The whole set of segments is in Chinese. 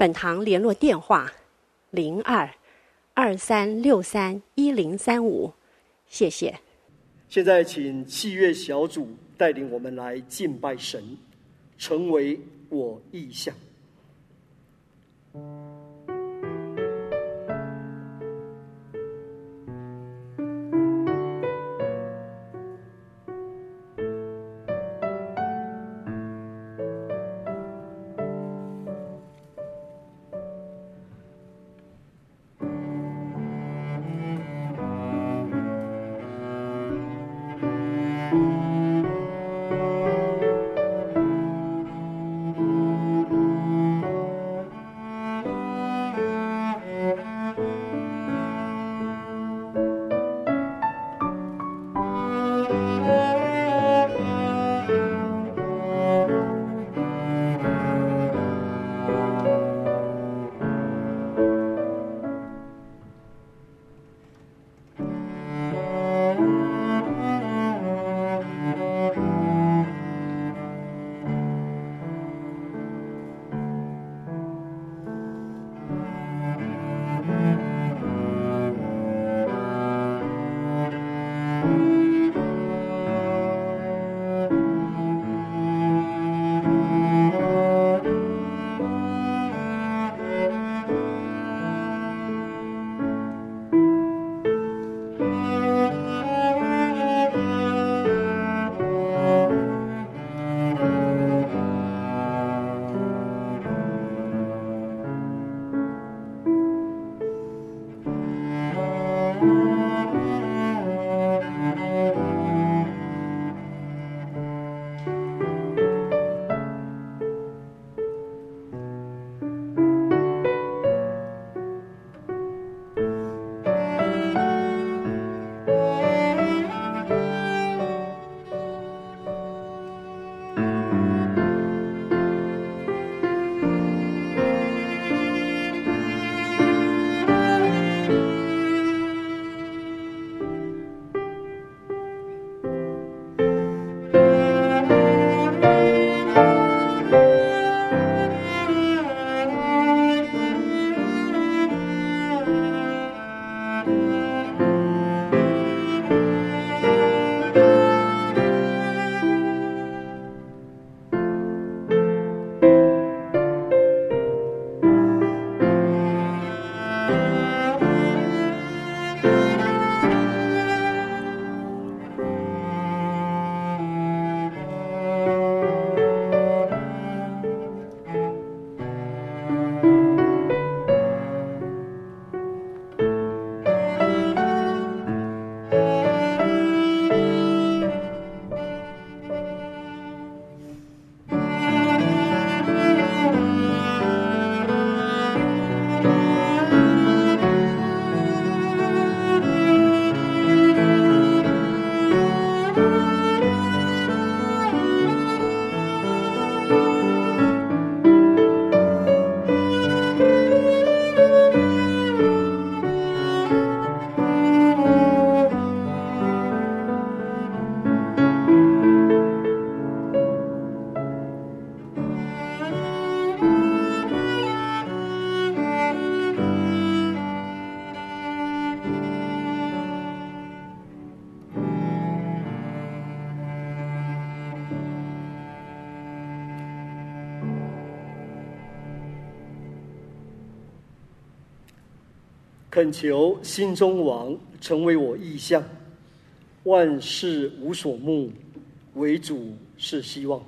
本堂联络电话：零二二三六三一零三五，谢谢。现在请器乐小组带领我们来敬拜神，成为我意象。求心中王成为我意象，万事无所慕，为主是希望。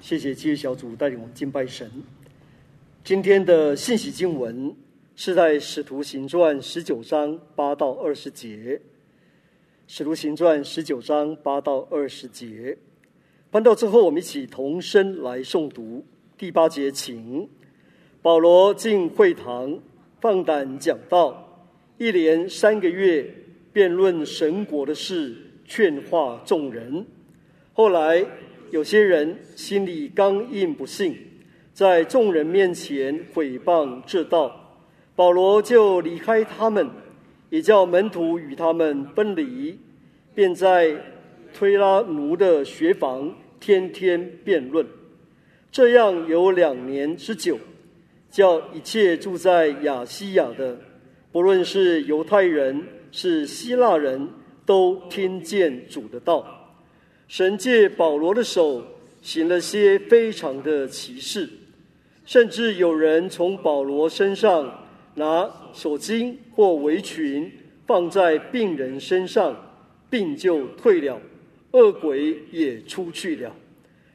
谢谢七月小组带领我们敬拜神。今天的信息经文是在《使徒行传》十九章八到二十节，《使徒行传》十九章八到二十节。翻到之后，我们一起同声来诵读第八节，请。保罗进会堂，放胆讲道，一连三个月辩论神国的事，劝化众人。后来有些人心里刚硬不信，在众人面前毁谤这道，保罗就离开他们，也叫门徒与他们分离，便在推拉奴的学房天天辩论。这样有两年之久。叫一切住在亚细亚的，不论是犹太人是希腊人，都听见主的道。神借保罗的手行了些非常的奇事，甚至有人从保罗身上拿手巾或围裙放在病人身上，病就退了，恶鬼也出去了。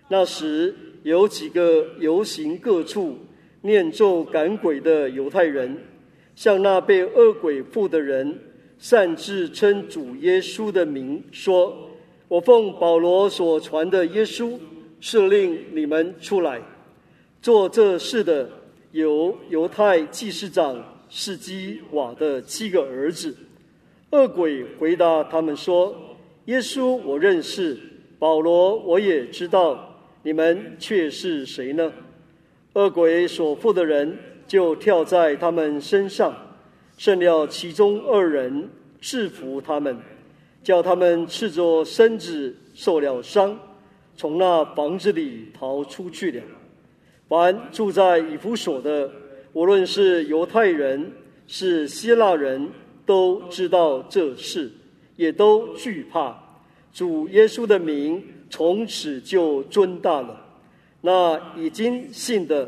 那时有几个游行各处。念咒赶鬼的犹太人，向那被恶鬼附的人，擅自称主耶稣的名，说：“我奉保罗所传的耶稣，是令你们出来。”做这事的有犹太祭司长士基瓦的七个儿子。恶鬼回答他们说：“耶稣我认识，保罗我也知道，你们却是谁呢？”恶鬼所附的人就跳在他们身上，胜了其中二人，制服他们，叫他们赤着身子受了伤，从那房子里逃出去了。凡住在以弗所的，无论是犹太人是希腊人，都知道这事，也都惧怕。主耶稣的名从此就尊大了。那已经信的，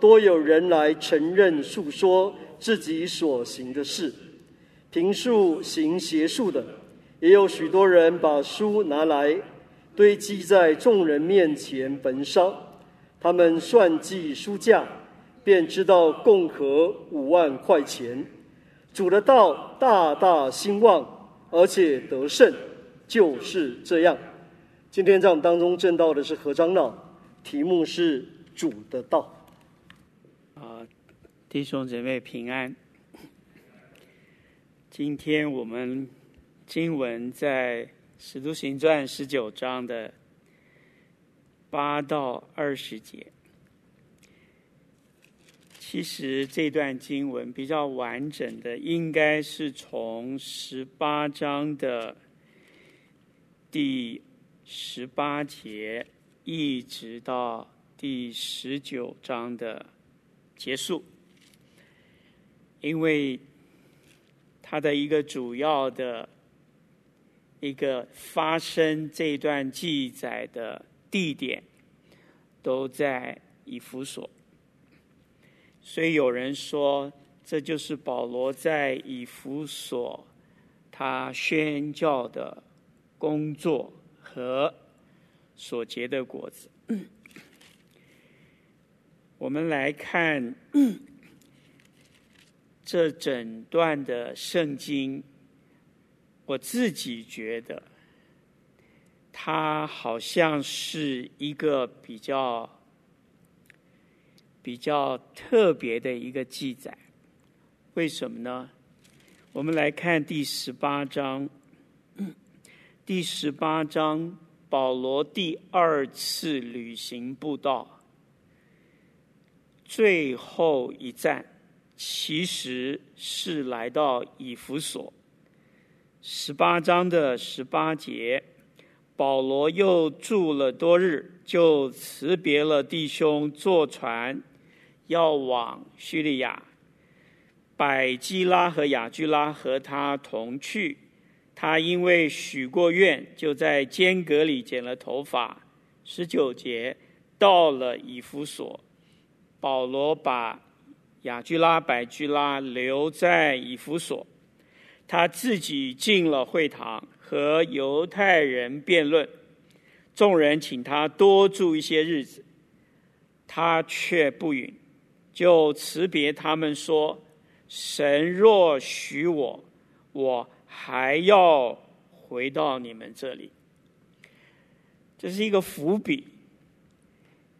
多有人来承认诉说自己所行的事；评述行邪术的，也有许多人把书拿来堆积在众人面前焚烧。他们算计书价，便知道共合五万块钱。主的道大大兴旺，而且得胜，就是这样。今天在我们当中证道的是何长老。题目是主的道。啊，弟兄姐妹平安。今天我们经文在《使徒行传》十九章的八到二十节。其实这段经文比较完整的，应该是从十八章的第十八节。一直到第十九章的结束，因为它的一个主要的一个发生这段记载的地点都在以弗所，所以有人说这就是保罗在以弗所他宣教的工作和。所结的果子，我们来看这整段的圣经。我自己觉得，它好像是一个比较比较特别的一个记载。为什么呢？我们来看第十八章，第十八章。保罗第二次旅行布道，最后一站其实是来到以弗所。十八章的十八节，保罗又住了多日，就辞别了弟兄，坐船要往叙利亚。百基拉和亚居拉和他同去。他因为许过愿，就在间隔里剪了头发。十九节到了以弗所，保罗把亚居拉、百居拉留在以弗所，他自己进了会堂和犹太人辩论。众人请他多住一些日子，他却不允，就辞别他们说：“神若许我，我。”还要回到你们这里，这是一个伏笔。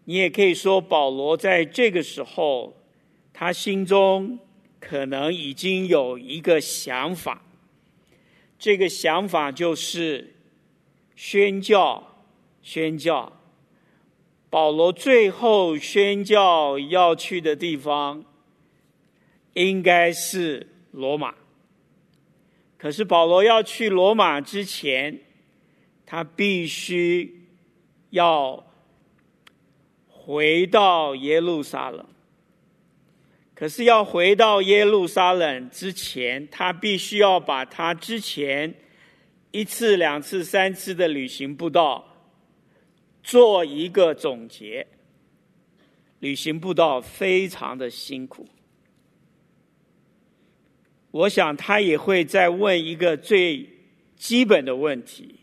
你也可以说，保罗在这个时候他心中可能已经有一个想法，这个想法就是宣教，宣教。保罗最后宣教要去的地方，应该是罗马。可是保罗要去罗马之前，他必须要回到耶路撒冷。可是要回到耶路撒冷之前，他必须要把他之前一次、两次、三次的旅行步道。做一个总结，旅行步道非常的辛苦。我想他也会再问一个最基本的问题：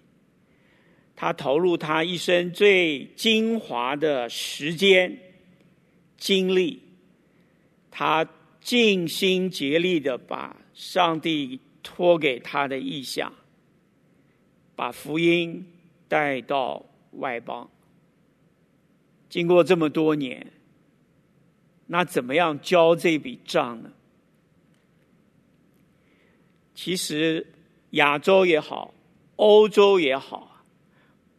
他投入他一生最精华的时间、精力，他尽心竭力的把上帝托给他的意象，把福音带到外邦。经过这么多年，那怎么样交这笔账呢？其实亚洲也好，欧洲也好，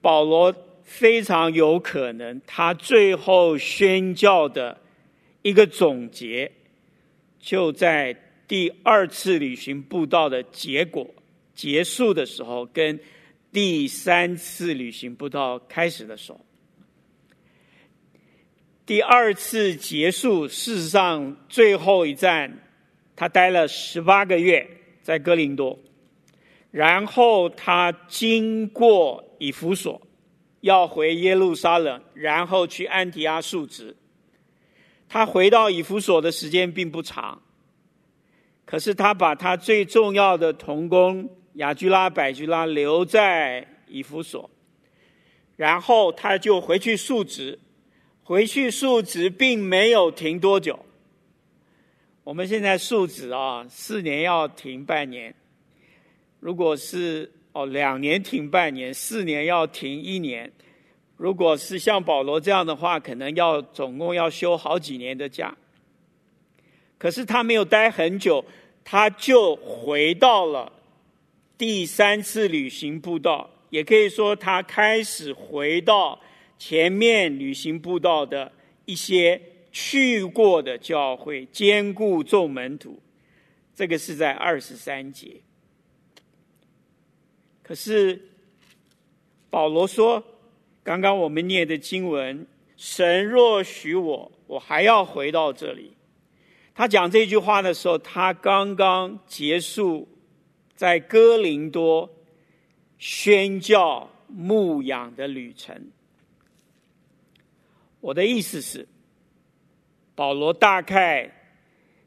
保罗非常有可能，他最后宣教的一个总结，就在第二次旅行布道的结果结束的时候，跟第三次旅行布道开始的时候。第二次结束，事实上最后一站，他待了十八个月在哥林多，然后他经过以弗所，要回耶路撒冷，然后去安提阿述职。他回到以弗所的时间并不长，可是他把他最重要的同工雅居拉、百居拉留在以弗所，然后他就回去述职。回去述职并没有停多久。我们现在述职啊，四年要停半年；如果是哦两年停半年，四年要停一年；如果是像保罗这样的话，可能要总共要休好几年的假。可是他没有待很久，他就回到了第三次旅行布道，也可以说他开始回到。前面旅行布道的一些去过的教会，坚固众门徒，这个是在二十三节。可是保罗说，刚刚我们念的经文，神若许我，我还要回到这里。他讲这句话的时候，他刚刚结束在哥林多宣教牧养的旅程。我的意思是，保罗大概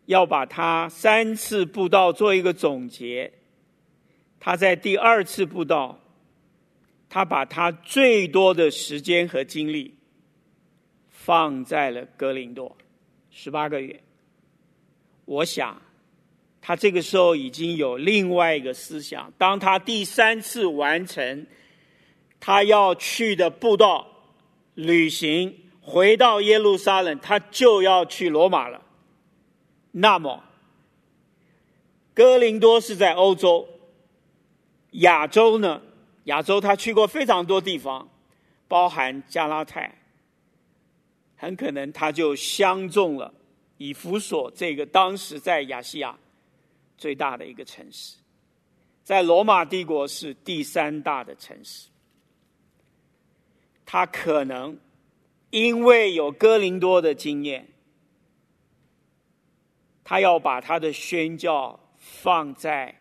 要把他三次布道做一个总结。他在第二次布道，他把他最多的时间和精力放在了哥林多，十八个月。我想，他这个时候已经有另外一个思想。当他第三次完成他要去的布道旅行。回到耶路撒冷，他就要去罗马了。那么，哥林多是在欧洲，亚洲呢？亚洲他去过非常多地方，包含加拉太。很可能他就相中了以弗所这个当时在亚细亚最大的一个城市，在罗马帝国是第三大的城市。他可能。因为有哥林多的经验，他要把他的宣教放在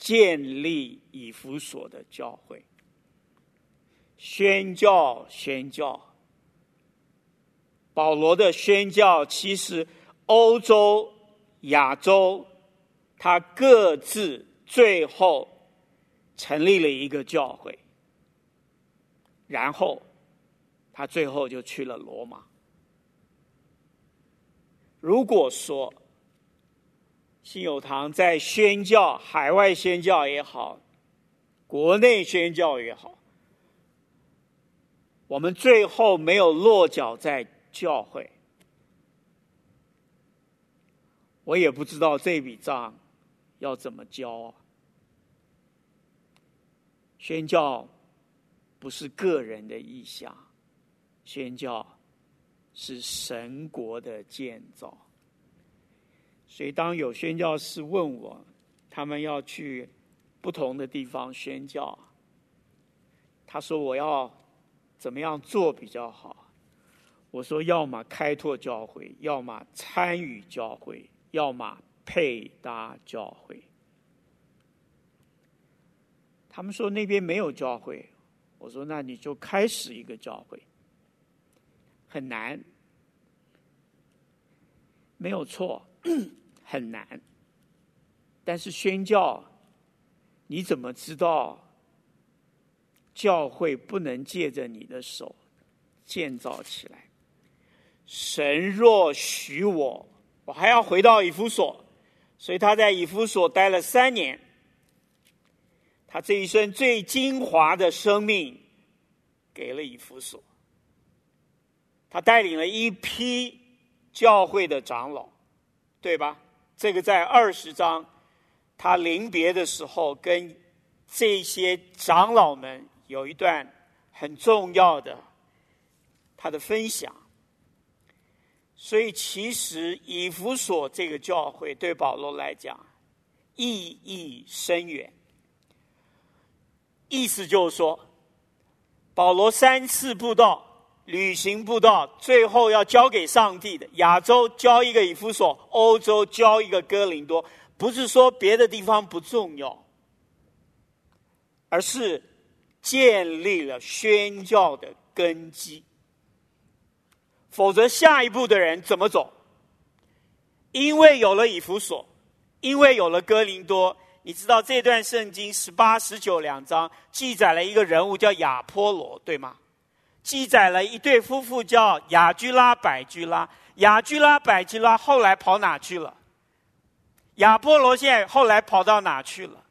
建立以弗所的教会。宣教，宣教。保罗的宣教其实欧洲、亚洲，他各自最后成立了一个教会，然后。他最后就去了罗马。如果说信友堂在宣教、海外宣教也好，国内宣教也好，我们最后没有落脚在教会，我也不知道这笔账要怎么交啊。宣教不是个人的意向，宣教是神国的建造。所以，当有宣教士问我，他们要去不同的地方宣教，他说我要怎么样做比较好？我说，要么开拓教会，要么参与教会，要么配搭教会。他们说那边没有教会，我说那你就开始一个教会，很难，没有错。很难，但是宣教，你怎么知道教会不能借着你的手建造起来？神若许我，我还要回到以弗所，所以他在以弗所待了三年，他这一生最精华的生命给了以弗所，他带领了一批教会的长老，对吧？这个在二十章，他临别的时候，跟这些长老们有一段很重要的他的分享。所以，其实以弗所这个教会对保罗来讲意义深远。意思就是说，保罗三次布道。旅行布道，最后要交给上帝的。亚洲交一个以弗所，欧洲交一个哥林多，不是说别的地方不重要，而是建立了宣教的根基。否则，下一步的人怎么走？因为有了以弗所，因为有了哥林多，你知道这段圣经十八、十九两章记载了一个人物叫亚波罗，对吗？记载了一对夫妇叫雅居拉、百居拉。雅居拉、百居拉后来跑哪去了？亚波罗现在后来跑到哪去了？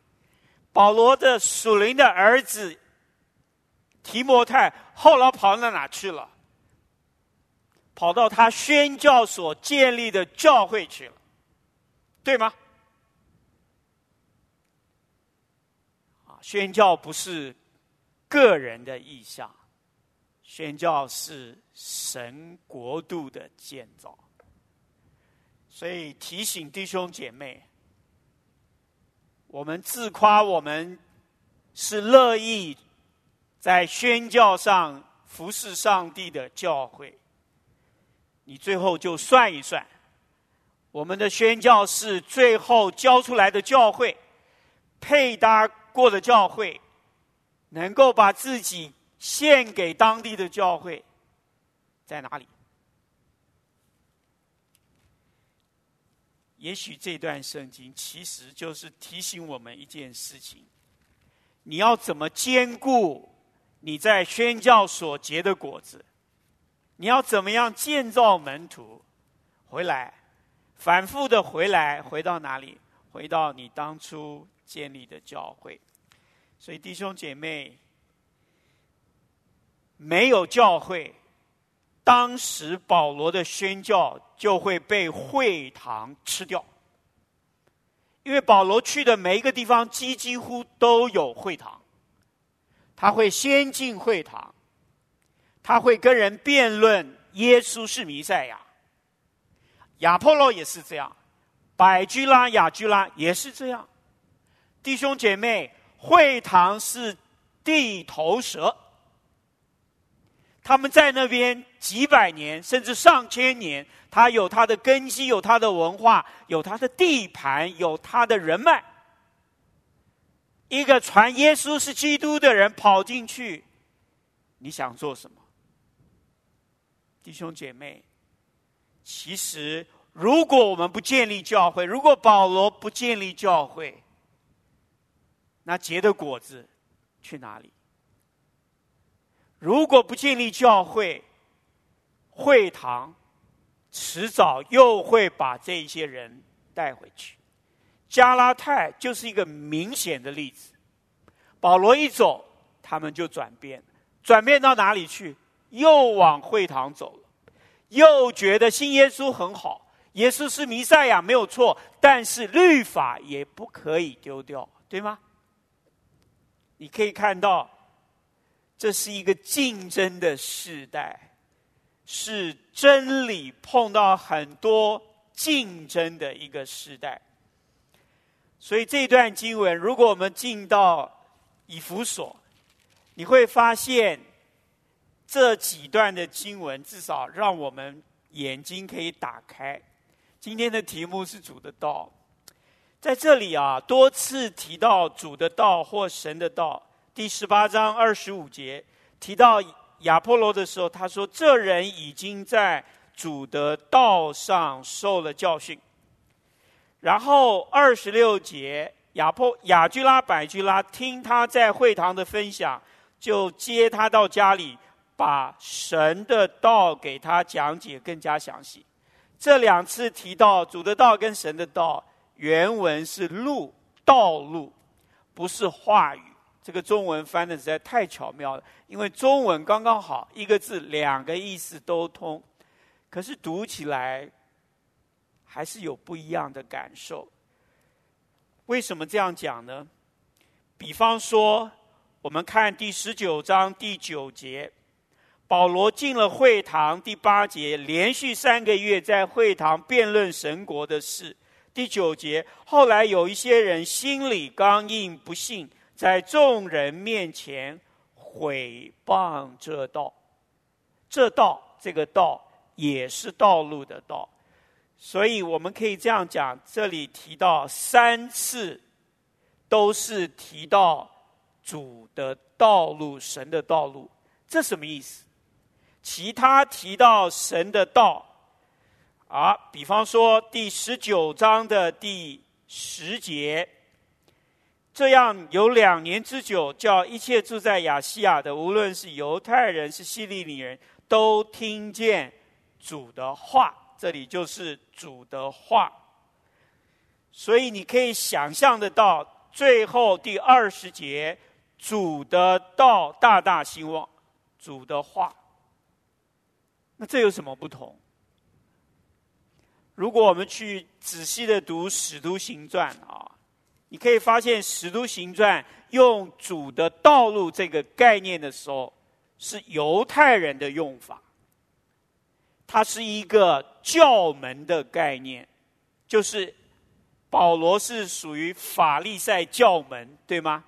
保罗的属灵的儿子提摩太后来跑到哪去了？跑到他宣教所建立的教会去了，对吗？宣教不是个人的意向。宣教是神国度的建造，所以提醒弟兄姐妹，我们自夸我们是乐意在宣教上服侍上帝的教会，你最后就算一算，我们的宣教士最后教出来的教会，配搭过的教会，能够把自己。献给当地的教会在哪里？也许这段圣经其实就是提醒我们一件事情：你要怎么兼顾你在宣教所结的果子？你要怎么样建造门徒回来，反复的回来，回到哪里？回到你当初建立的教会。所以弟兄姐妹。没有教会，当时保罗的宣教就会被会堂吃掉。因为保罗去的每一个地方，几几乎都有会堂。他会先进会堂，他会跟人辩论耶稣是弥赛亚。亚波罗也是这样，百居拉、亚居拉也是这样。弟兄姐妹，会堂是地头蛇。他们在那边几百年，甚至上千年，他有他的根基，有他的文化，有他的地盘，有他的人脉。一个传耶稣是基督的人跑进去，你想做什么？弟兄姐妹，其实如果我们不建立教会，如果保罗不建立教会，那结的果子去哪里？如果不建立教会，会堂迟早又会把这些人带回去。加拉太就是一个明显的例子。保罗一走，他们就转变，转变到哪里去？又往会堂走了，又觉得信耶稣很好，耶稣是弥赛亚没有错，但是律法也不可以丢掉，对吗？你可以看到，这是一个竞争的时代，是真理碰到很多竞争的一个时代。所以这段经文，如果我们进到以弗所，你会发现这几段的经文，至少让我们眼睛可以打开。今天的题目是主的道，在这里啊，多次提到主的道或神的道。第十八章二十五节提到亚波罗的时候，他说：“这人已经在主的道上受了教训。”然后二十六节，亚波亚居拉、百居拉听他在会堂的分享，就接他到家里，把神的道给他讲解更加详细。这两次提到主的道跟神的道，原文是路，道路，不是话语。这个中文翻的实在太巧妙了，因为中文刚刚好，一个字两个意思都通，可是读起来。还是有不一样的感受。为什么这样讲呢？比方说，我们看第十九章第九节，保罗进了会堂。第八节，连续三个月在会堂辩论神国的事。第九节，后来有一些人心里刚硬，不信，在众人面前毁谤这道。这道，这个道，也是道路的道。所以我们可以这样讲，这里提到三次，都是提到主的道路、神的道路，这什么意思？其他提到神的道，啊，比方说第十九章的第十节，这样有两年之久，叫一切住在亚细亚的，无论是犹太人是希利尼人，都听见主的话。这里就是主的话，所以你可以想象得到，最后第二十节，主的道大大兴旺，主的话。那这有什么不同？如果我们去仔细的读《使徒行传》啊，你可以发现《使徒行传》用“主的道路”这个概念的时候，是犹太人的用法。它是一个教门的概念，就是保罗是属于法利赛教门，对吗？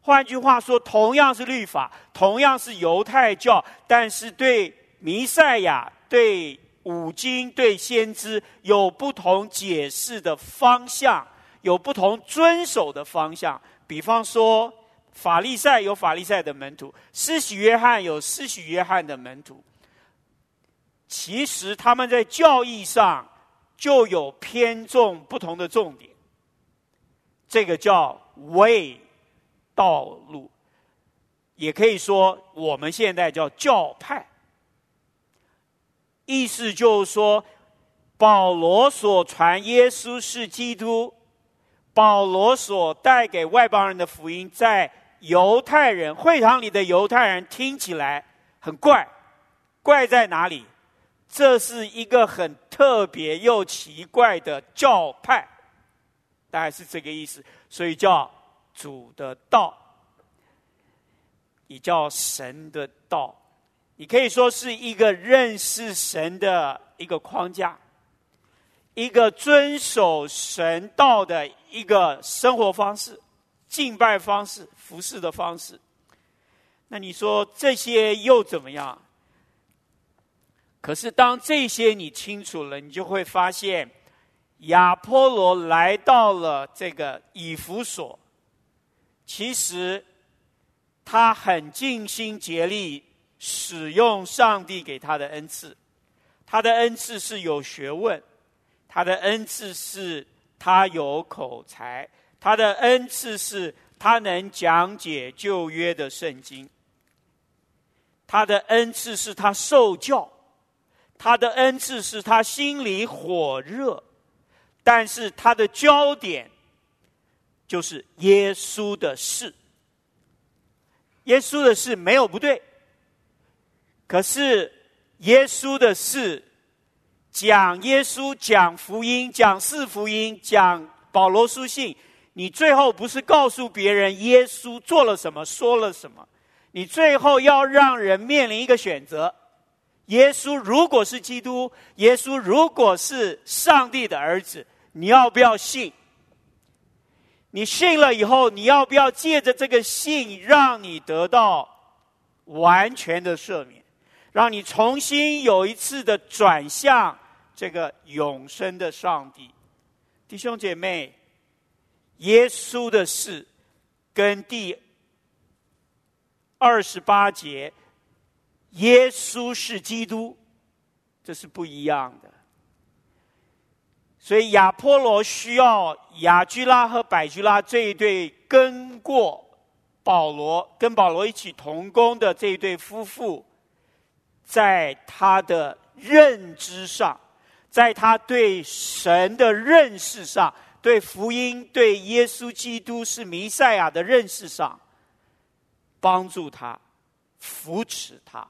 换句话说，同样是律法，同样是犹太教，但是对弥赛亚、对五经、对先知有不同解释的方向，有不同遵守的方向。比方说，法利赛有法利赛的门徒，施洗约翰有施洗约翰的门徒。其实他们在教义上就有偏重不同的重点，这个叫 way 道路，也可以说我们现在叫教派。意思就是说，保罗所传耶稣是基督，保罗所带给外邦人的福音，在犹太人会堂里的犹太人听起来很怪，怪在哪里？这是一个很特别又奇怪的教派，大概是这个意思，所以叫主的道，也叫神的道。你可以说是一个认识神的一个框架，一个遵守神道的一个生活方式、敬拜方式、服侍的方式。那你说这些又怎么样？可是，当这些你清楚了，你就会发现，亚波罗来到了这个以弗所，其实他很尽心竭力使用上帝给他的恩赐。他的恩赐是有学问，他的恩赐是他有口才，他的恩赐是他能讲解旧约的圣经，他的恩赐是他受教。他的恩赐是他心里火热，但是他的焦点就是耶稣的事。耶稣的事没有不对，可是耶稣的事讲耶稣、讲福音、讲四福音、讲保罗书信，你最后不是告诉别人耶稣做了什么、说了什么，你最后要让人面临一个选择：耶稣如果是基督，耶稣如果是上帝的儿子，你要不要信？你信了以后，你要不要借着这个信，让你得到完全的赦免，让你重新有一次的转向？这个永生的上帝，弟兄姐妹，耶稣的事跟第二十八节，耶稣是基督，这是不一样的。所以亚波罗需要亚居拉和百居拉这一对跟过保罗、跟保罗一起同工的这一对夫妇，在他的认知上。在他对神的认识上，对福音、对耶稣基督是弥赛亚的认识上，帮助他、扶持他。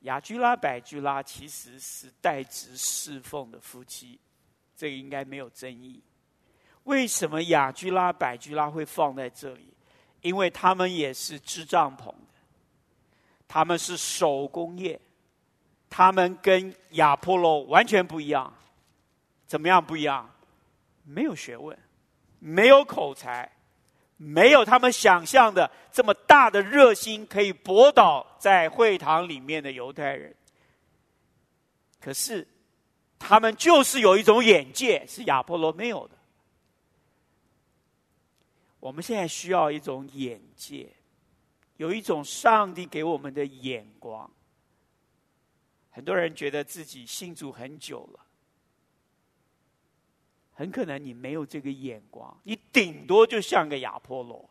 雅居拉、百居拉其实是代职侍奉的夫妻，这个应该没有争议。为什么雅居拉、百居拉会放在这里？因为他们也是织帐篷的，他们是手工业。他们跟亚波罗完全不一样，怎么样不一样？没有学问，没有口才，没有他们想象的这么大的热心，可以博倒在会堂里面的犹太人。可是，他们就是有一种眼界，是亚波罗没有的。我们现在需要一种眼界，有一种上帝给我们的眼光。很多人觉得自己信主很久了，很可能你没有这个眼光，你顶多就像个亚波罗。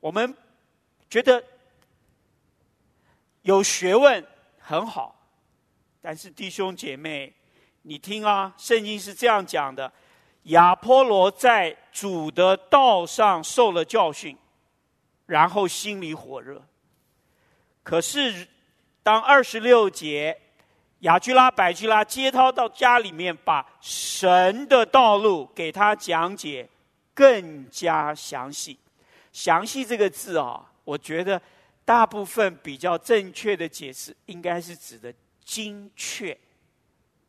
我们觉得有学问很好，但是弟兄姐妹，你听啊，圣经是这样讲的：亚波罗在主的道上受了教训，然后心里火热，可是。当二十六节，亚居拉、百居拉接他到家里面，把神的道路给他讲解更加详细。详细这个字啊，我觉得大部分比较正确的解释，应该是指的精确，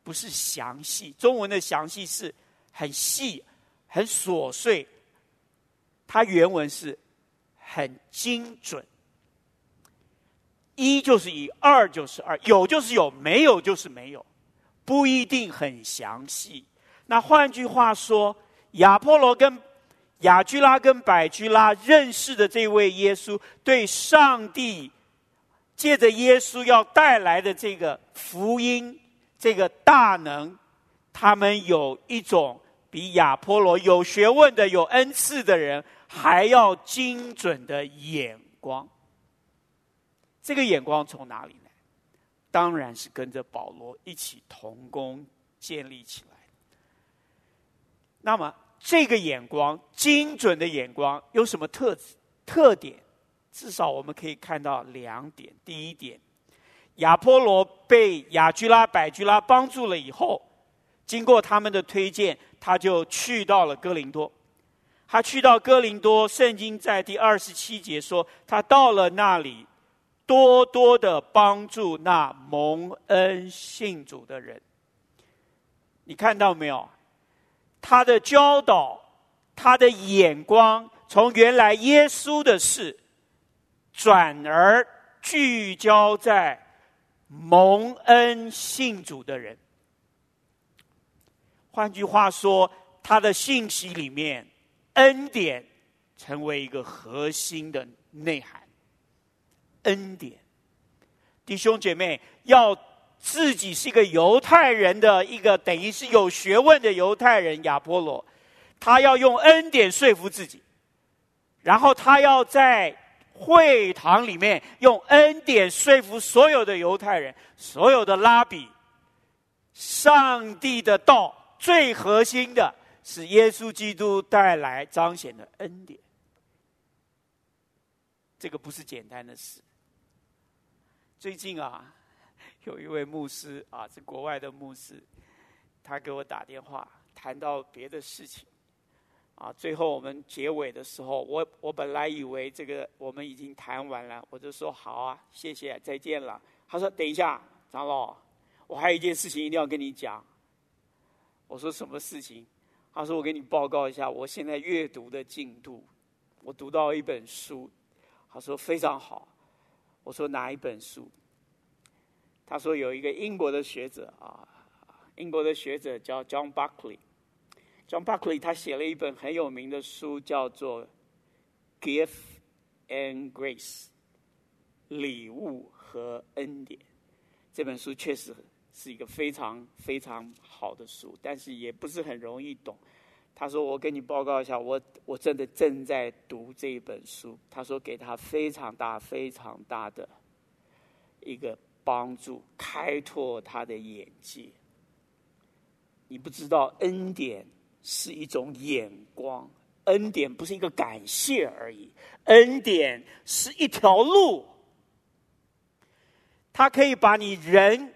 不是详细。中文的详细是很细、很琐碎，它原文是很精准。一就是一，二就是二，有就是有，没有就是没有，不一定很详细。那换句话说，亚波罗跟亚居拉跟百居拉认识的这位耶稣，对上帝借着耶稣要带来的这个福音、这个大能，他们有一种比亚波罗有学问的、有恩赐的人还要精准的眼光。这个眼光从哪里来？当然是跟着保罗一起同工建立起来。那么，这个眼光精准的眼光有什么特质特点？至少我们可以看到两点。第一点，亚波罗被亚居拉、百居拉帮助了以后，经过他们的推荐，他就去到了哥林多。他去到哥林多，圣经在第二十七节说，他到了那里。多多的帮助那蒙恩信主的人，你看到没有？他的教导，他的眼光，从原来耶稣的事，转而聚焦在蒙恩信主的人。换句话说，他的信息里面，恩典成为一个核心的内涵。恩典，弟兄姐妹，要自己是一个犹太人的一个等于是有学问的犹太人亚波罗，他要用恩典说服自己，然后他要在会堂里面用恩典说服所有的犹太人，所有的拉比，上帝的道最核心的是耶稣基督带来彰显的恩典，这个不是简单的事。最近啊，有一位牧师啊，是国外的牧师，他给我打电话，谈到别的事情。啊，最后我们结尾的时候，我我本来以为这个我们已经谈完了，我就说好啊，谢谢，再见了。他说等一下，长老，我还有一件事情一定要跟你讲。我说什么事情？他说我给你报告一下，我现在阅读的进度，我读到一本书。他说非常好。我说哪一本书？他说有一个英国的学者啊，英国的学者叫 John Buckley。John Buckley 他写了一本很有名的书，叫做《Gift and Grace》，礼物和恩典。这本书确实是一个非常非常好的书，但是也不是很容易懂。他说：“我跟你报告一下，我我真的正在读这一本书。”他说：“给他非常大、非常大的一个帮助，开拓他的眼界。你不知道恩典。”是一种眼光，恩典不是一个感谢而已，恩典是一条路，它可以把你人、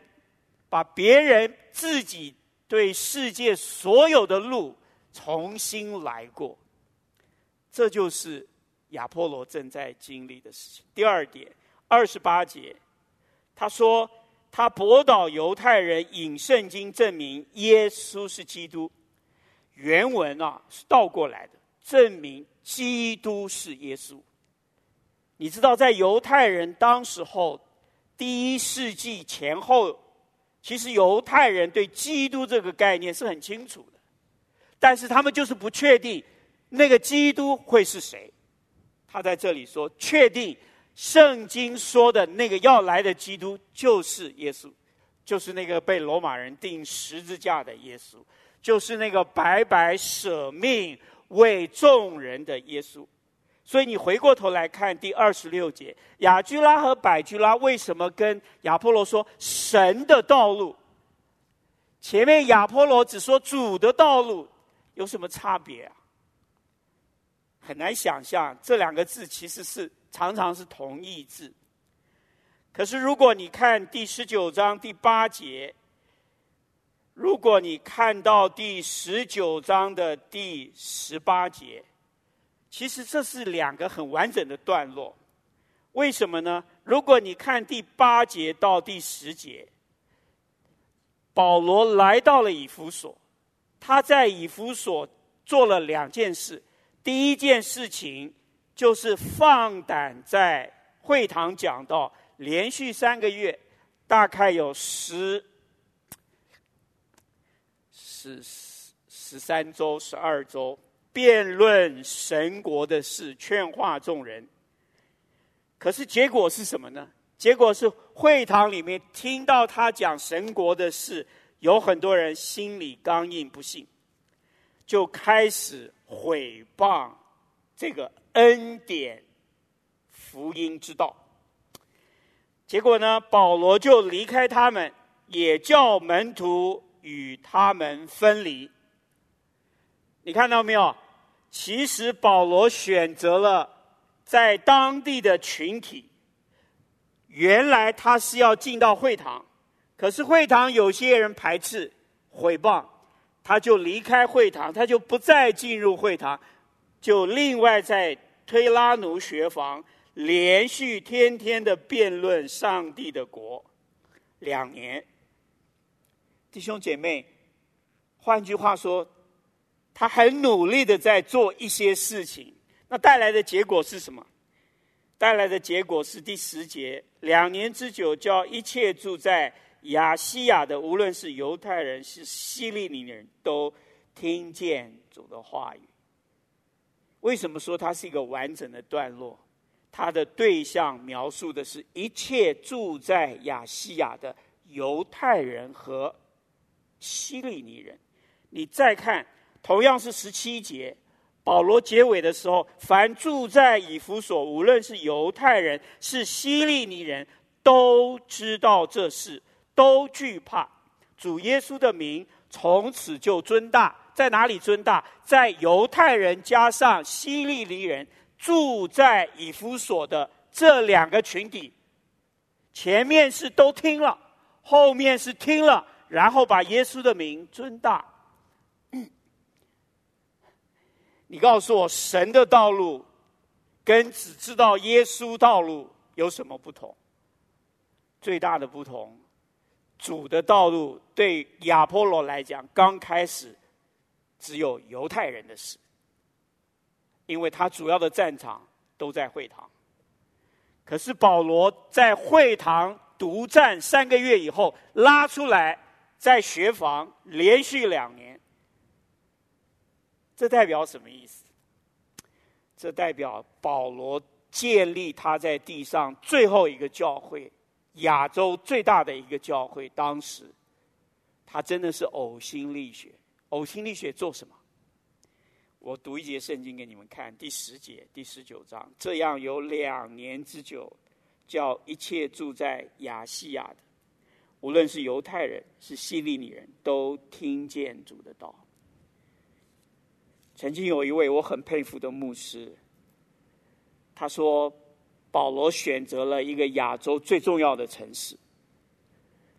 把别人、自己对世界所有的路重新来过，这就是亚波罗正在经历的事情。第二点，二十八节，他说他驳倒犹太人，引圣经证明耶稣是基督。原文啊是倒过来的，证明基督是耶稣。你知道，在犹太人当时候，第一世纪前后，其实犹太人对基督这个概念是很清楚的，但是他们就是不确定那个基督会是谁。他在这里说，确定圣经说的那个要来的基督就是耶稣，就是那个被罗马人钉十字架的耶稣。就是那个白白舍命为众人的耶稣，所以你回过头来看第二十六节，亚居拉和百居拉为什么跟亚波罗说神的道路？前面亚波罗只说主的道路，有什么差别啊？很难想象，这两个字其实是常常是同义字。可是如果你看第十九章第八节。如果你看到第十九章的第十八节，其实这是两个很完整的段落。为什么呢？如果你看第八节到第十节，保罗来到了以弗所，他在以弗所做了两件事。第一件事情就是放胆在会堂讲道，连续三个月，大概有十。十十三周、十二周，辩论神国的事，劝化众人。可是结果是什么呢？结果是会堂里面听到他讲神国的事，有很多人心里刚硬不信，就开始毁谤这个恩典福音之道。结果呢，保罗就离开他们，也叫门徒。与他们分离，你看到没有？其实保罗选择了在当地的群体。原来他是要进到会堂，可是会堂有些人排斥、毁谤，他就离开会堂，他就不再进入会堂，就另外在推拉奴学房连续天天的辩论上帝的国，两年。弟兄姐妹，换句话说，他很努力的在做一些事情。那带来的结果是什么？带来的结果是第十节：两年之久，叫一切住在亚细亚的，无论是犹太人是希利尼人都听见主的话语。为什么说它是一个完整的段落？它的对象描述的是一切住在亚细亚的犹太人和。希利尼人，你再看，同样是十七节，保罗结尾的时候，凡住在以弗所，无论是犹太人是希利尼人，都知道这事，都惧怕主耶稣的名，从此就尊大。在哪里尊大？在犹太人加上希利尼人住在以弗所的这两个群体，前面是都听了，后面是听了，然后把耶稣的名尊大。你告诉我，神的道路跟只知道耶稣道路有什么不同？最大的不同，主的道路对亚波罗来讲，刚开始只有犹太人的事，因为他主要的战场都在会堂。可是保罗在会堂独战三个月以后，拉出来在学房连续两年。这代表什么意思？这代表保罗建立他在地上最后一个教会，亚洲最大的一个教会。当时他真的是呕心沥血。呕心沥血做什么？我读一节圣经给你们看，第十节、第十九章。这样有两年之久，叫一切住在亚细亚的，无论是犹太人是希利尼人都听见主的道。曾经有一位我很佩服的牧师，他说：“保罗选择了一个亚洲最重要的城市，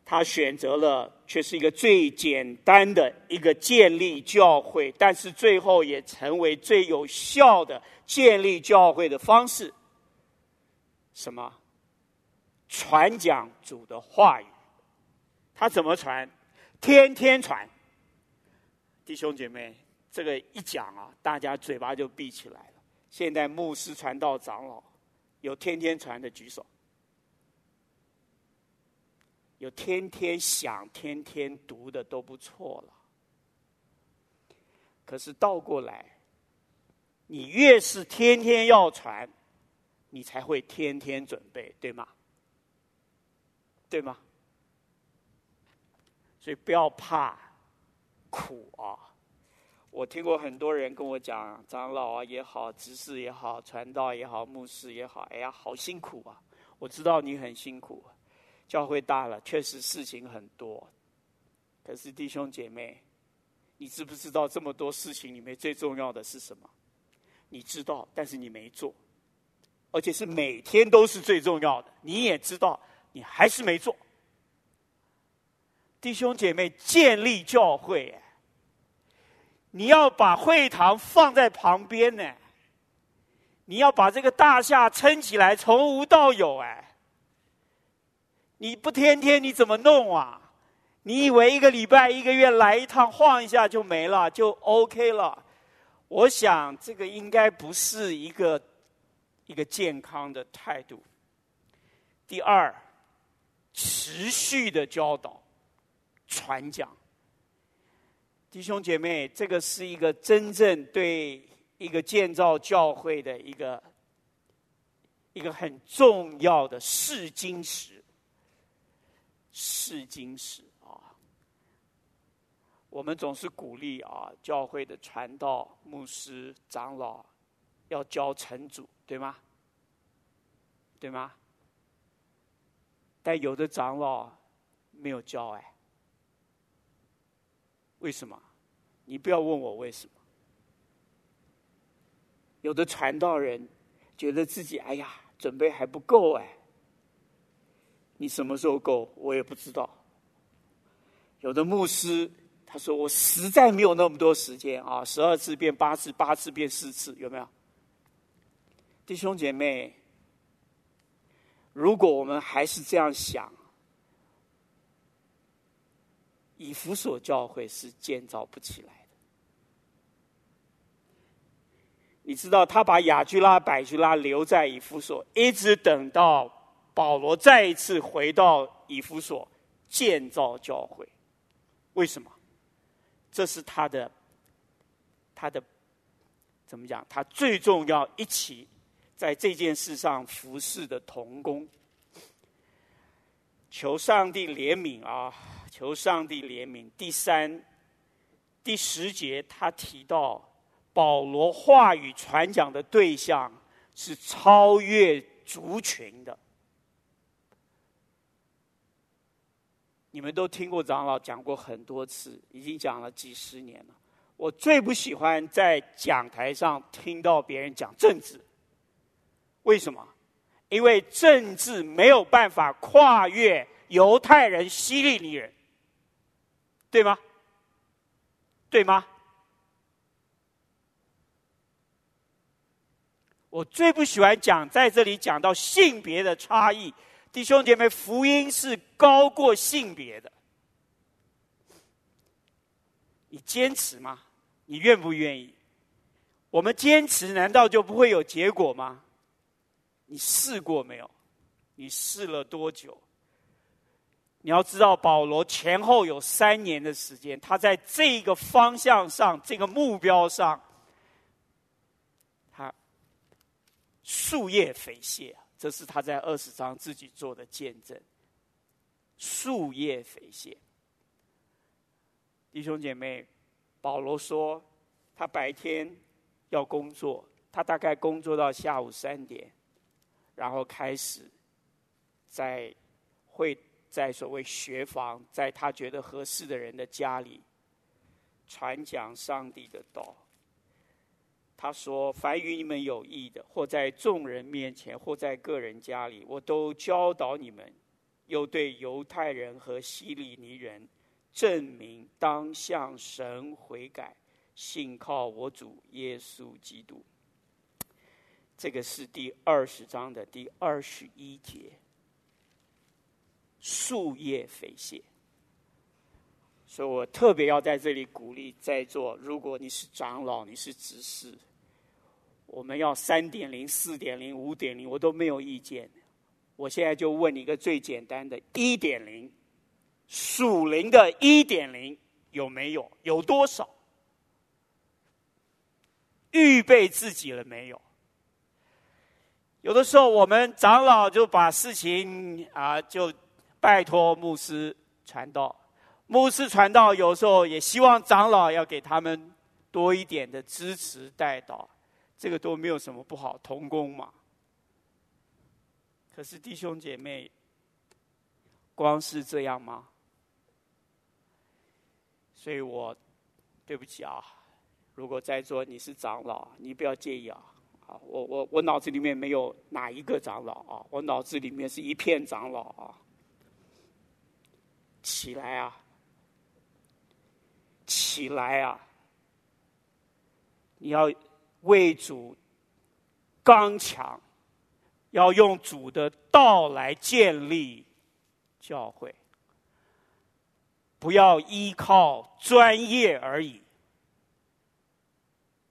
他选择了却是一个最简单的一个建立教会，但是最后也成为最有效的建立教会的方式。什么？传讲主的话语。他怎么传？天天传。弟兄姐妹。”这个一讲啊，大家嘴巴就闭起来了。现在牧师传道长老，有天天传的举手，有天天想、天天读的都不错了。可是倒过来，你越是天天要传，你才会天天准备，对吗？对吗？所以不要怕苦啊。我听过很多人跟我讲，长老啊也好，执事也好，传道也好，牧师也好，哎呀，好辛苦啊！我知道你很辛苦，教会大了，确实事情很多。可是弟兄姐妹，你知不知道这么多事情里面最重要的是什么？你知道，但是你没做，而且是每天都是最重要的。你也知道，你还是没做。弟兄姐妹，建立教会。你要把会堂放在旁边呢，你要把这个大厦撑起来，从无到有哎。你不天天你怎么弄啊？你以为一个礼拜、一个月来一趟晃一下就没了，就 OK 了？我想这个应该不是一个一个健康的态度。第二，持续的教导、传讲。弟兄姐妹，这个是一个真正对一个建造教会的一个一个很重要的试金石。试金石啊！我们总是鼓励啊，教会的传道、牧师、长老要教成主，对吗？对吗？但有的长老没有教哎。为什么？你不要问我为什么。有的传道人觉得自己哎呀，准备还不够哎。你什么时候够？我也不知道。有的牧师他说我实在没有那么多时间啊，十二次变八次，八次变四次，有没有？弟兄姐妹，如果我们还是这样想。以弗所教会是建造不起来的。你知道，他把亚居拉、百居拉留在以弗所，一直等到保罗再一次回到以弗所建造教会。为什么？这是他的，他的怎么讲？他最重要一起在这件事上服侍的同工。求上帝怜悯啊！求上帝怜悯。第三、第十节，他提到保罗话语传讲的对象是超越族群的。你们都听过长老讲过很多次，已经讲了几十年了。我最不喜欢在讲台上听到别人讲政治。为什么？因为政治没有办法跨越犹太人、希利尼人，对吗？对吗？我最不喜欢讲在这里讲到性别的差异，弟兄姐妹，福音是高过性别的。你坚持吗？你愿不愿意？我们坚持，难道就不会有结果吗？你试过没有？你试了多久？你要知道，保罗前后有三年的时间，他在这个方向上、这个目标上，他夙夜匪懈。这是他在二十章自己做的见证。夙夜匪懈，弟兄姐妹，保罗说，他白天要工作，他大概工作到下午三点，然后开始在会。在所谓学房，在他觉得合适的人的家里传讲上帝的道。他说：“凡与你们有益的，或在众人面前，或在个人家里，我都教导你们。又对犹太人和希利尼人证明，当向神悔改，信靠我主耶稣基督。”这个是第二十章的第二十一节。树叶飞谢，所以我特别要在这里鼓励在座，如果你是长老，你是执事，我们要三点零、四点零、五点零，我都没有意见。我现在就问你一个最简单的：一点零，属灵的一点零有没有？有多少？预备自己了没有？有的时候，我们长老就把事情啊，就。拜托牧师传道，牧师传道有时候也希望长老要给他们多一点的支持带导，这个都没有什么不好，同工嘛。可是弟兄姐妹，光是这样吗？所以我对不起啊，如果在座你是长老，你不要介意啊。啊，我我我脑子里面没有哪一个长老啊，我脑子里面是一片长老啊。起来啊！起来啊！你要为主刚强，要用主的道来建立教会，不要依靠专业而已。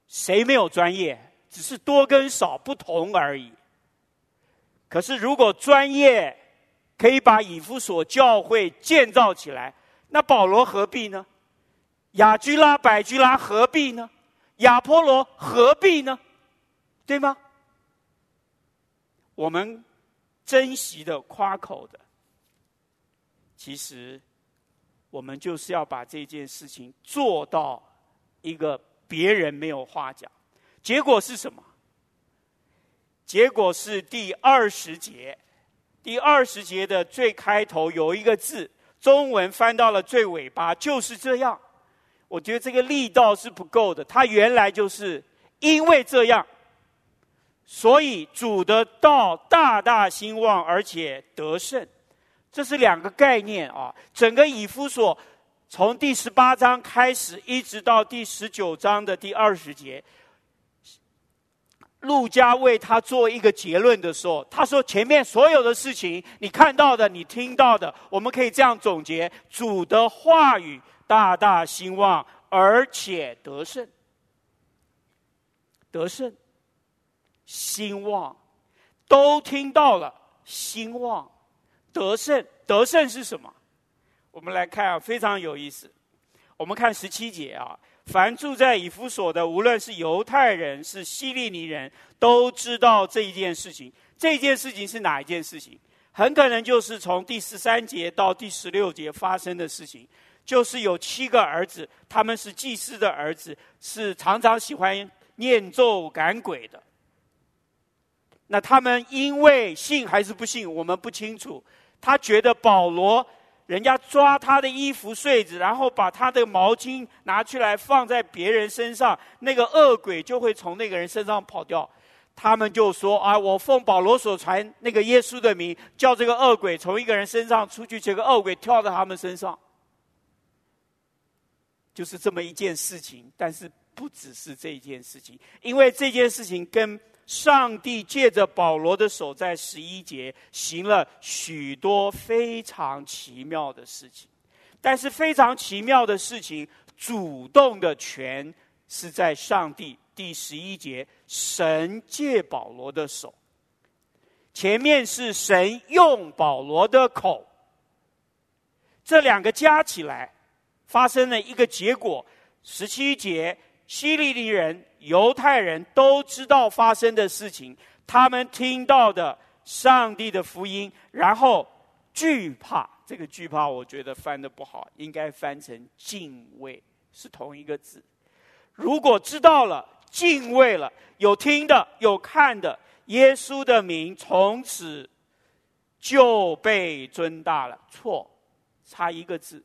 谁没有专业？只是多跟少不同而已。可是如果专业，可以把以弗所教会建造起来，那保罗何必呢？亚居拉、百居拉何必呢？亚波罗何必呢？对吗？我们珍惜的、夸口的，其实我们就是要把这件事情做到一个别人没有话讲。结果是什么？结果是第二十节。第二十节的最开头有一个字，中文翻到了最尾巴，就是这样。我觉得这个力道是不够的，它原来就是因为这样，所以主的道大大兴旺，而且得胜。这是两个概念啊。整个以弗所从第十八章开始，一直到第十九章的第二十节。陆家为他做一个结论的时候，他说：“前面所有的事情，你看到的，你听到的，我们可以这样总结：主的话语大大兴旺，而且得胜，得胜，兴旺，都听到了，兴旺，得胜，得胜是什么？我们来看啊，非常有意思。我们看十七节啊。”凡住在以弗所的，无论是犹太人是希利尼人，都知道这一件事情。这件事情是哪一件事情？很可能就是从第十三节到第十六节发生的事情。就是有七个儿子，他们是祭司的儿子，是常常喜欢念咒赶鬼的。那他们因为信还是不信，我们不清楚。他觉得保罗。人家抓他的衣服穗子，然后把他的毛巾拿出来放在别人身上，那个恶鬼就会从那个人身上跑掉。他们就说：“啊，我奉保罗所传那个耶稣的名，叫这个恶鬼从一个人身上出去，这个恶鬼跳到他们身上。”就是这么一件事情，但是不只是这一件事情，因为这件事情跟上帝借着保罗的手，在十一节行了许多非常奇妙的事情。但是非常奇妙的事情，主动的权是在上帝。第十一节，神借保罗的手，前面是神用保罗的口，这两个加起来。发生了一个结果，十七节，希利尼人、犹太人都知道发生的事情，他们听到的上帝的福音，然后惧怕。这个惧怕，我觉得翻得不好，应该翻成敬畏，是同一个字。如果知道了，敬畏了，有听的，有看的，耶稣的名从此就被尊大了。错，差一个字。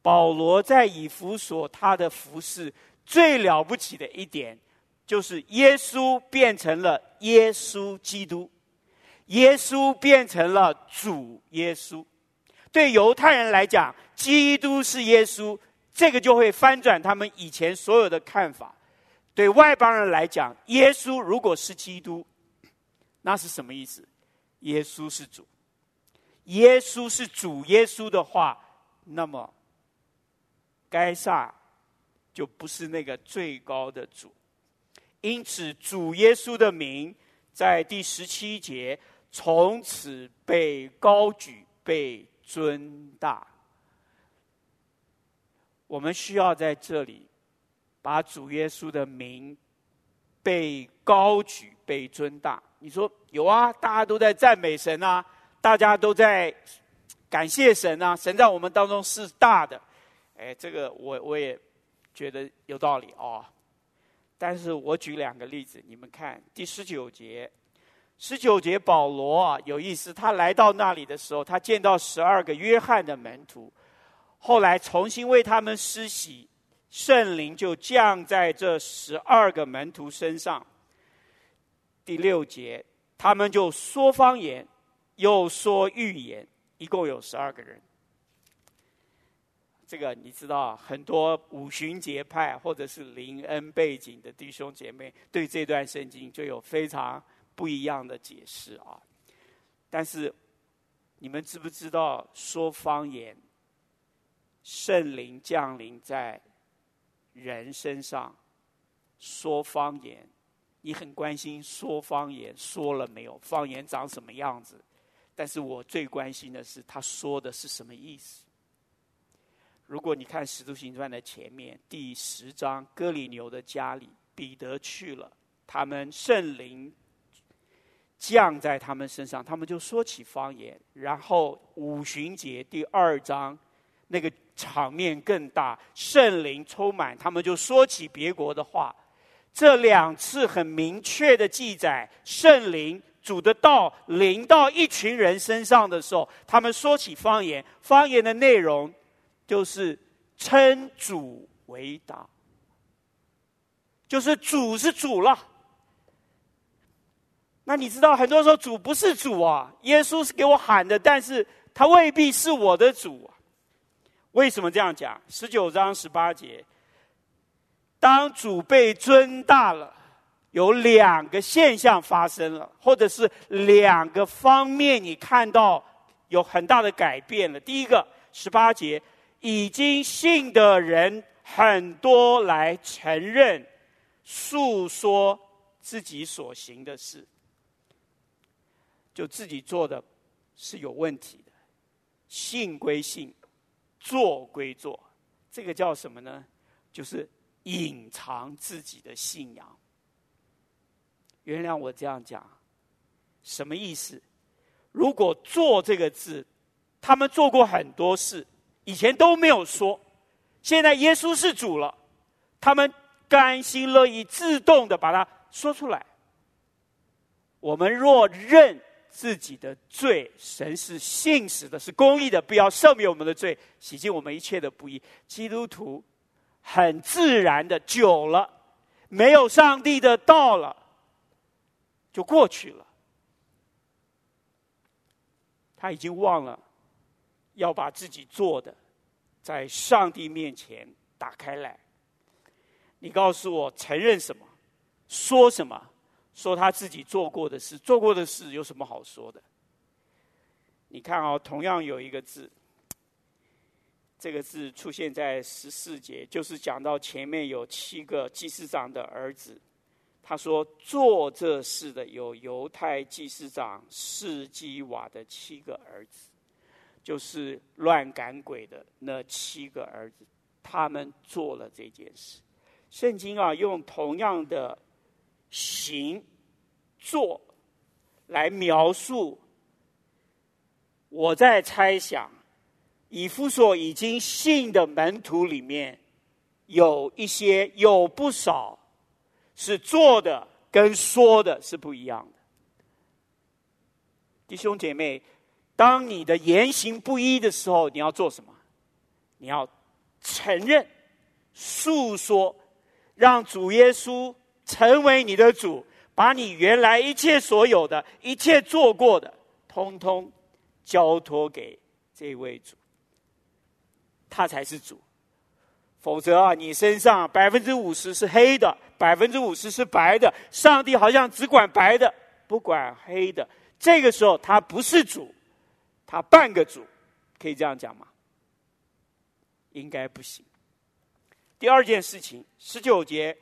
保罗在以弗所，他的服饰最了不起的一点，就是耶稣变成了耶稣基督，耶稣变成了主耶稣。对犹太人来讲，基督是耶稣，这个就会翻转他们以前所有的看法。对外邦人来讲，耶稣如果是基督，那是什么意思？耶稣是主，耶稣是主耶稣的话，那么。该撒就不是那个最高的主，因此主耶稣的名在第十七节从此被高举、被尊大。我们需要在这里把主耶稣的名被高举、被尊大。你说有啊？大家都在赞美神啊，大家都在感谢神啊，神在我们当中是大的。哎，这个我我也觉得有道理哦。但是我举两个例子，你们看第十九节，十九节保罗啊有意思，他来到那里的时候，他见到十二个约翰的门徒，后来重新为他们施洗，圣灵就降在这十二个门徒身上。第六节，他们就说方言，又说预言，一共有十二个人。这个你知道，很多五旬节派或者是灵恩背景的弟兄姐妹，对这段圣经就有非常不一样的解释啊。但是，你们知不知道说方言，圣灵降临在人身上，说方言，你很关心说方言说了没有，方言长什么样子？但是我最关心的是，他说的是什么意思？如果你看《使徒行传》的前面第十章，哥里牛的家里，彼得去了，他们圣灵降在他们身上，他们就说起方言。然后五旬节第二章，那个场面更大，圣灵充满，他们就说起别国的话。这两次很明确的记载，圣灵主的道临到一群人身上的时候，他们说起方言，方言的内容。就是称主为大，就是主是主了。那你知道，很多时候主不是主啊，耶稣是给我喊的，但是他未必是我的主啊。为什么这样讲？十九章十八节，当主被尊大了，有两个现象发生了，或者是两个方面，你看到有很大的改变了。第一个，十八节。已经信的人很多来承认、诉说自己所行的事，就自己做的是有问题的。信归信，做归做，这个叫什么呢？就是隐藏自己的信仰。原谅我这样讲，什么意思？如果“做”这个字，他们做过很多事。以前都没有说，现在耶稣是主了，他们甘心乐意、自动的把它说出来。我们若认自己的罪，神是信实的，是公义的，必要赦免我们的罪，洗净我们一切的不义。基督徒很自然的久了，没有上帝的道了，就过去了。他已经忘了要把自己做的在上帝面前打开来。你告诉我，承认什么？说什么？说他自己做过的事，做过的事有什么好说的？你看哦，同样有一个字，这个字出现在十四节，就是讲到前面有七个祭司长的儿子。他说做这事的有犹太祭司长示基瓦的七个儿子，就是乱赶鬼的那七个儿子，他们做了这件事。圣经啊，用同样的行做来描述。我在猜想，以弗所已经信的门徒里面，有一些有不少。是做的跟说的是不一样的，弟兄姐妹，当你的言行不一的时候，你要做什么？你要承认、诉说，让主耶稣成为你的主，把你原来一切所有的一切做过的，通通交托给这位主，他才是主。否则啊，你身上百分之五十是黑的，百分之五十是白的。上帝好像只管白的，不管黑的。这个时候他不是主，他半个主，可以这样讲吗？应该不行。第二件事情，十九节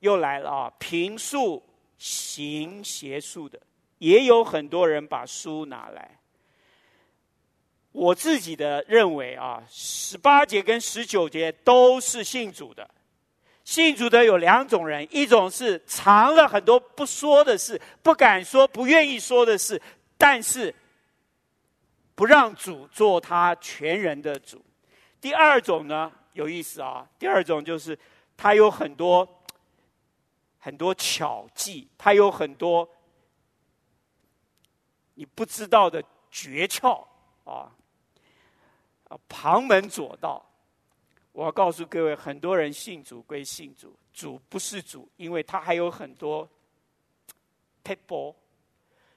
又来了啊，评述行邪术的，也有很多人把书拿来。我自己的认为啊，十八节跟十九节都是信主的。信主的有两种人，一种是藏了很多不说的事，不敢说、不愿意说的事，但是不让主做他全人的主。第二种呢，有意思啊，第二种就是他有很多很多巧计，他有很多你不知道的诀窍啊。旁门左道，我要告诉各位，很多人信主归信主，主不是主，因为他还有很多撇步，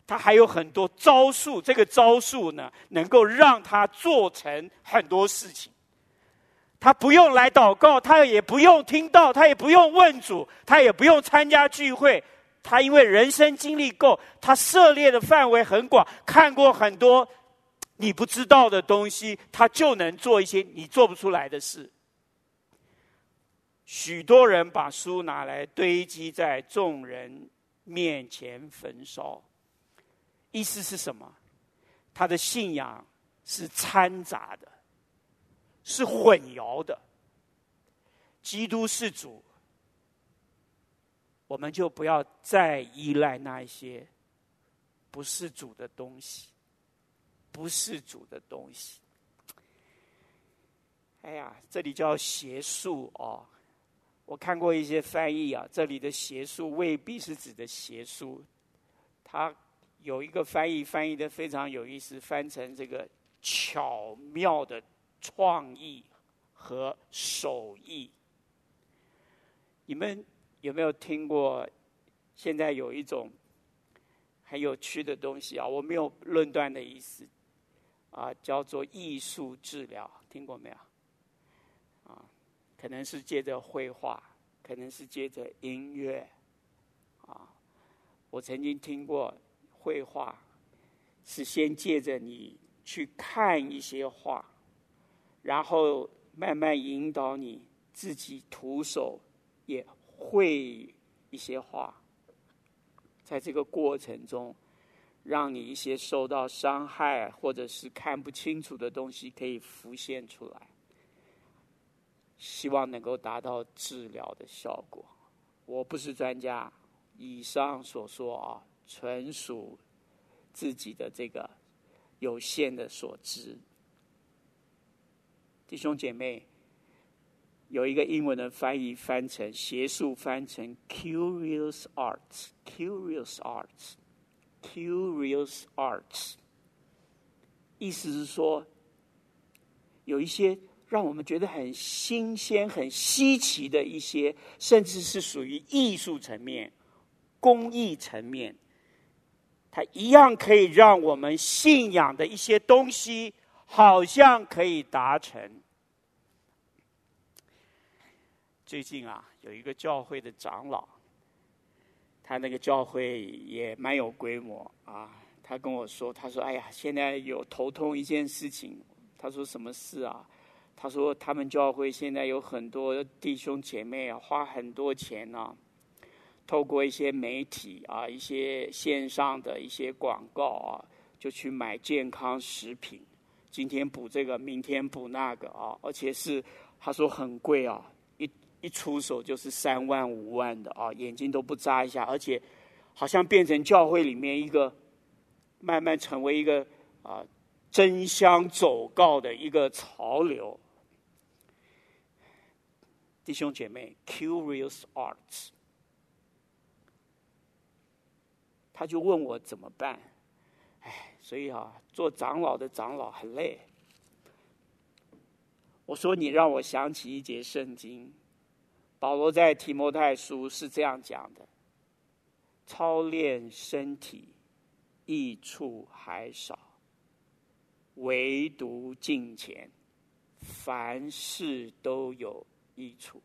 他还有很多招数。这个招数呢，能够让他做成很多事情。他不用来祷告，他也不用听到，他也不用问主，他也不用参加聚会。他因为人生经历够，他涉猎的范围很广，看过很多。你不知道的东西，他就能做一些你做不出来的事。许多人把书拿来堆积在众人面前焚烧，意思是什么？他的信仰是掺杂的，是混淆的。基督是主，我们就不要再依赖那一些不是主的东西。不是主的东西。哎呀，这里叫邪术哦。我看过一些翻译啊，这里的邪术未必是指的邪术。他有一个翻译翻译的非常有意思，翻成这个巧妙的创意和手艺。你们有没有听过？现在有一种很有趣的东西啊，我没有论断的意思。啊，叫做艺术治疗，听过没有？啊，可能是借着绘画，可能是借着音乐。啊，我曾经听过绘画，是先借着你去看一些画，然后慢慢引导你自己徒手也绘一些画，在这个过程中。让你一些受到伤害或者是看不清楚的东西可以浮现出来，希望能够达到治疗的效果。我不是专家，以上所说啊，纯属自己的这个有限的所知。弟兄姐妹，有一个英文的翻译翻成邪术，翻成 curious arts，curious arts。Curious arts，意思是说，有一些让我们觉得很新鲜、很稀奇的一些，甚至是属于艺术层面、工艺层面它一样可以让我们信仰的一些东西，好像可以达成。最近啊，有一个教会的长老，他那个教会也蛮有规模啊。他跟我说：“他说，哎呀，现在有头痛一件事情。他说什么事啊？他说他们教会现在有很多弟兄姐妹啊，花很多钱呢、”透过一些媒体啊，一些线上的一些广告啊，就去买健康食品。今天补这个，明天补那个啊，而且是他说很贵啊，一一出手就是三万五万的啊，眼睛都不眨一下，而且好像变成教会里面一个慢慢成为一个啊争相走告的一个潮流。弟兄姐妹，Curious Arts。他就问我怎么办，哎，所以啊，做长老的长老很累。我说你让我想起一节圣经，保罗在提摩太书是这样讲的：操练身体益处还少，唯独敬虔，凡事都有益处。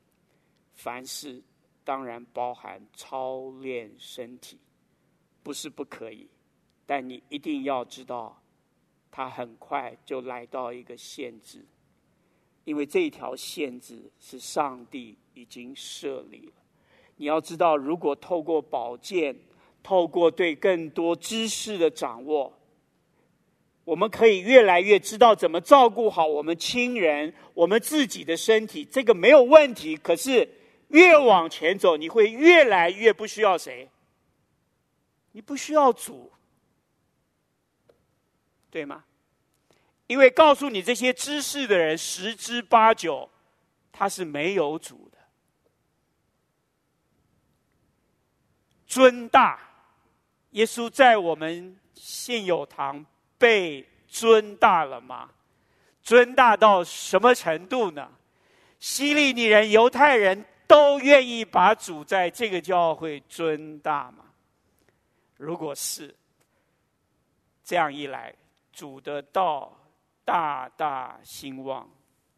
凡事当然包含操练身体。不是不可以，但你一定要知道，它很快就来到一个限制，因为这条限制是上帝已经设立了。你要知道，如果透过保健，透过对更多知识的掌握，我们可以越来越知道怎么照顾好我们亲人、我们自己的身体，这个没有问题。可是越往前走，你会越来越不需要谁。你不需要主，对吗？因为告诉你这些知识的人，十之八九他是没有主的。尊大，耶稣在我们信友堂被尊大了吗？尊大到什么程度呢？希利尼人、犹太人都愿意把主在这个教会尊大吗？如果是这样一来，主的道大大兴旺，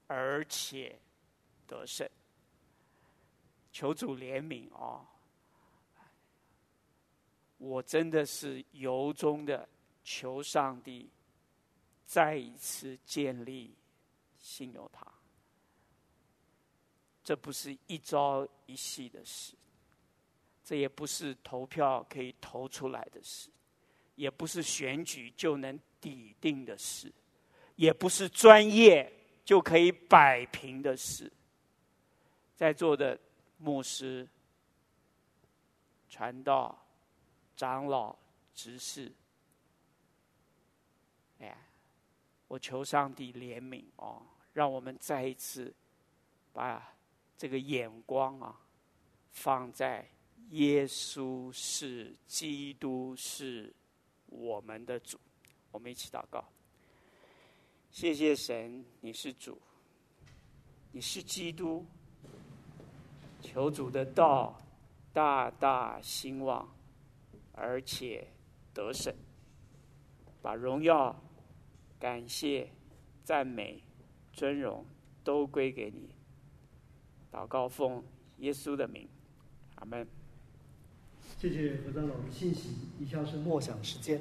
而且得胜。求主怜悯哦！我真的是由衷的求上帝再一次建立信友堂。这不是一朝一夕的事。这也不是投票可以投出来的事，也不是选举就能抵定的事，也不是专业就可以摆平的事。在座的牧师、传道、长老、执事，哎，我求上帝怜悯哦，让我们再一次把这个眼光啊放在。耶稣是基督，是我们的主。我们一起祷告。谢谢神，你是主，你是基督。求主的道大大兴旺，而且得胜，把荣耀、感谢、赞美、尊荣都归给你。祷告奉耶稣的名，阿门。谢谢何长老的信息，以下是默想时间。